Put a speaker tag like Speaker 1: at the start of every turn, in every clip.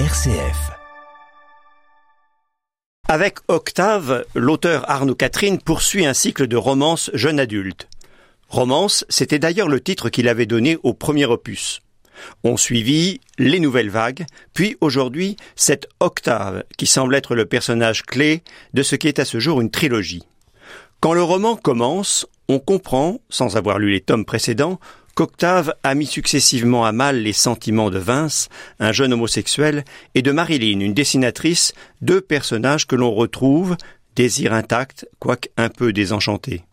Speaker 1: RCF.
Speaker 2: Avec Octave, l'auteur Arnaud Catherine poursuit un cycle de romances jeune adulte. Romance, c'était d'ailleurs le titre qu'il avait donné au premier opus. On suivit les nouvelles vagues, puis aujourd'hui cette Octave qui semble être le personnage clé de ce qui est à ce jour une trilogie. Quand le roman commence, on comprend, sans avoir lu les tomes précédents, qu'Octave a mis successivement à mal les sentiments de Vince, un jeune homosexuel, et de Marilyn, une dessinatrice, deux personnages que l'on retrouve, désir intact, quoique un peu désenchanté.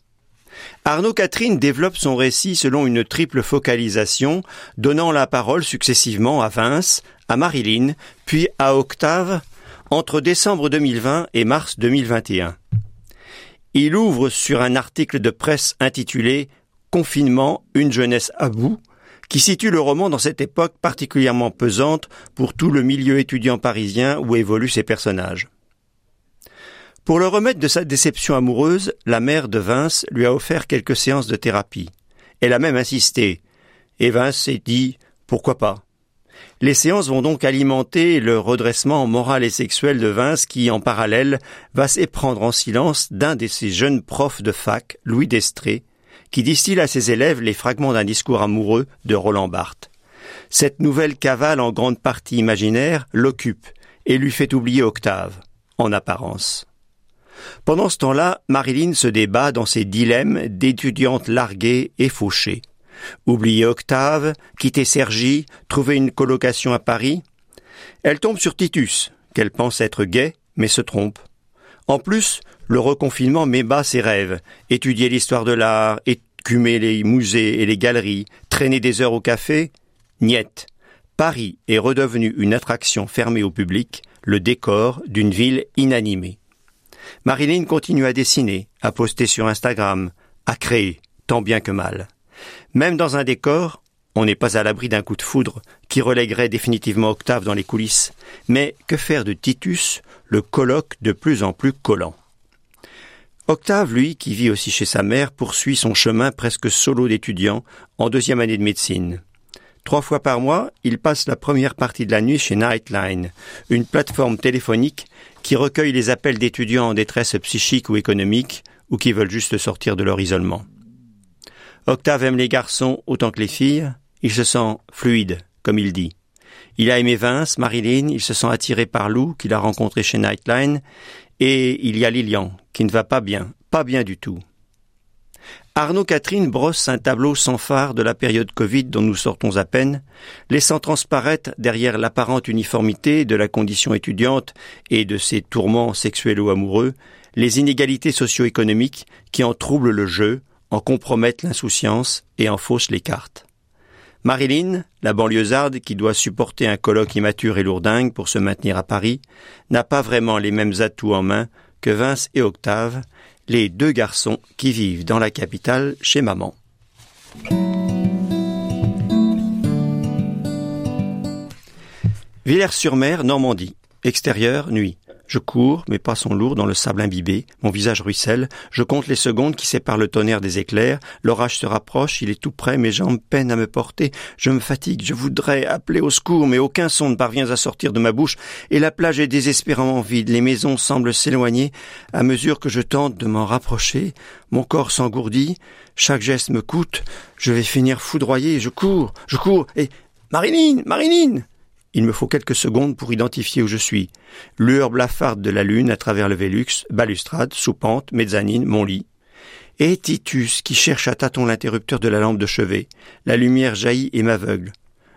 Speaker 2: Arnaud Catherine développe son récit selon une triple focalisation, donnant la parole successivement à Vince, à Marilyn, puis à Octave, entre décembre 2020 et mars 2021. Il ouvre sur un article de presse intitulé Confinement, une jeunesse à bout, qui situe le roman dans cette époque particulièrement pesante pour tout le milieu étudiant parisien où évoluent ses personnages. Pour le remettre de sa déception amoureuse, la mère de Vince lui a offert quelques séances de thérapie. Elle a même insisté. Et Vince s'est dit pourquoi pas? Les séances vont donc alimenter le redressement moral et sexuel de Vince qui, en parallèle, va s'éprendre en silence d'un de ses jeunes profs de fac, Louis Destré, qui distille à ses élèves les fragments d'un discours amoureux de Roland Barthes. Cette nouvelle cavale en grande partie imaginaire l'occupe et lui fait oublier Octave, en apparence. Pendant ce temps-là, Marilyn se débat dans ses dilemmes d'étudiante larguée et fauchée. Oublier Octave, quitter Sergi, trouver une colocation à Paris. Elle tombe sur Titus, qu'elle pense être gay, mais se trompe. En plus, le reconfinement met bas ses rêves. Étudier l'histoire de l'art, écumer les musées et les galeries, traîner des heures au café. Niette. Paris est redevenu une attraction fermée au public, le décor d'une ville inanimée. Marilyn continue à dessiner, à poster sur Instagram, à créer, tant bien que mal. Même dans un décor, on n'est pas à l'abri d'un coup de foudre qui relèguerait définitivement Octave dans les coulisses. Mais que faire de Titus, le colloque de plus en plus collant? Octave, lui, qui vit aussi chez sa mère, poursuit son chemin presque solo d'étudiant en deuxième année de médecine. Trois fois par mois, il passe la première partie de la nuit chez Nightline, une plateforme téléphonique qui recueille les appels d'étudiants en détresse psychique ou économique ou qui veulent juste sortir de leur isolement. Octave aime les garçons autant que les filles, il se sent fluide, comme il dit. Il a aimé Vince, Marilyn, il se sent attiré par Lou, qu'il a rencontré chez Nightline, et il y a Lilian, qui ne va pas bien, pas bien du tout. Arnaud Catherine brosse un tableau sans phare de la période Covid dont nous sortons à peine, laissant transparaître derrière l'apparente uniformité de la condition étudiante et de ses tourments sexuels ou amoureux, les inégalités socio-économiques qui en troublent le jeu, en compromettent l'insouciance et en faussent les cartes. Marilyn, la banlieusarde qui doit supporter un colloque immature et lourdingue pour se maintenir à Paris, n'a pas vraiment les mêmes atouts en main que Vince et Octave, les deux garçons qui vivent dans la capitale chez maman. Villers-sur-Mer, Normandie. Extérieur, nuit. Je cours, mes pas sont lourds dans le sable imbibé, mon visage ruisselle, je compte les secondes qui séparent le tonnerre des éclairs, l'orage se rapproche, il est tout près, mes jambes peinent à me porter, je me fatigue, je voudrais appeler au secours, mais aucun son ne parvient à sortir de ma bouche, et la plage est désespérément vide, les maisons semblent s'éloigner, à mesure que je tente de m'en rapprocher, mon corps s'engourdit, chaque geste me coûte, je vais finir foudroyé, je cours, je cours, et Marilyn, Marilyn il me faut quelques secondes pour identifier où je suis. Lueur blafarde de la lune à travers le Vélux, balustrade, soupente, mezzanine, mon lit. Et Titus qui cherche à tâton l'interrupteur de la lampe de chevet. La lumière jaillit et m'aveugle.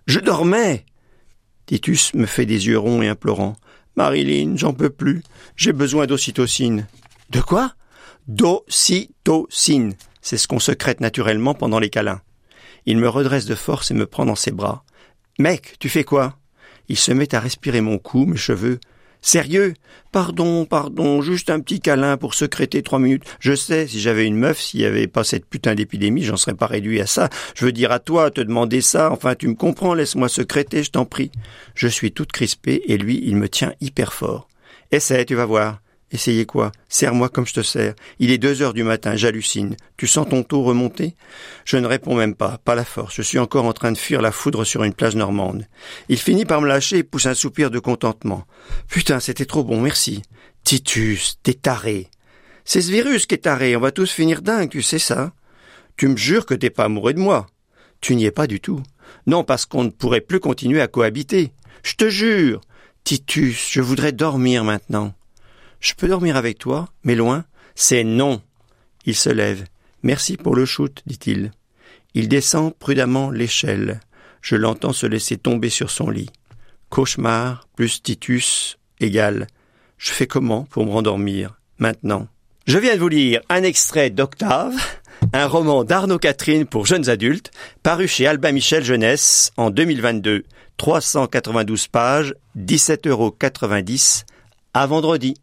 Speaker 2: Je dormais Titus me fait des yeux ronds et implorants. Marilyn, j'en peux plus. J'ai besoin d'ocytocine. De quoi? D'ocytocine. C'est ce qu'on secrète naturellement pendant les câlins. Il me redresse de force et me prend dans ses bras. Mec, tu fais quoi? Il se met à respirer mon cou, mes cheveux. Sérieux? Pardon, pardon, juste un petit câlin pour secréter trois minutes. Je sais, si j'avais une meuf, s'il n'y avait pas cette putain d'épidémie, j'en serais pas réduit à ça. Je veux dire à toi, te demander ça, enfin tu me comprends, laisse-moi secréter, je t'en prie. Je suis toute crispée et lui, il me tient hyper fort. Essaie, tu vas voir. Essayez quoi? Serre-moi comme je te sers. Il est deux heures du matin, j'hallucine. Tu sens ton taux remonter? Je ne réponds même pas, pas la force. Je suis encore en train de fuir la foudre sur une plage normande. Il finit par me lâcher et pousse un soupir de contentement. Putain, c'était trop bon, merci. Titus, t'es taré. C'est ce virus qui est taré, on va tous finir dingue, tu sais ça Tu me jures que t'es pas amoureux de moi Tu n'y es pas du tout. Non, parce qu'on ne pourrait plus continuer à cohabiter. Je te jure. Titus, je voudrais dormir maintenant. Je peux dormir avec toi, mais loin C'est non. Il se lève. Merci pour le shoot, dit-il. Il descend prudemment l'échelle. Je l'entends se laisser tomber sur son lit. Cauchemar plus Titus égale. Je fais comment pour me rendormir maintenant? Je viens de vous lire un extrait d'Octave, un roman d'Arnaud Catherine pour jeunes adultes, paru chez Albin Michel Jeunesse en 2022. 392 pages, 17,90 euros. À vendredi.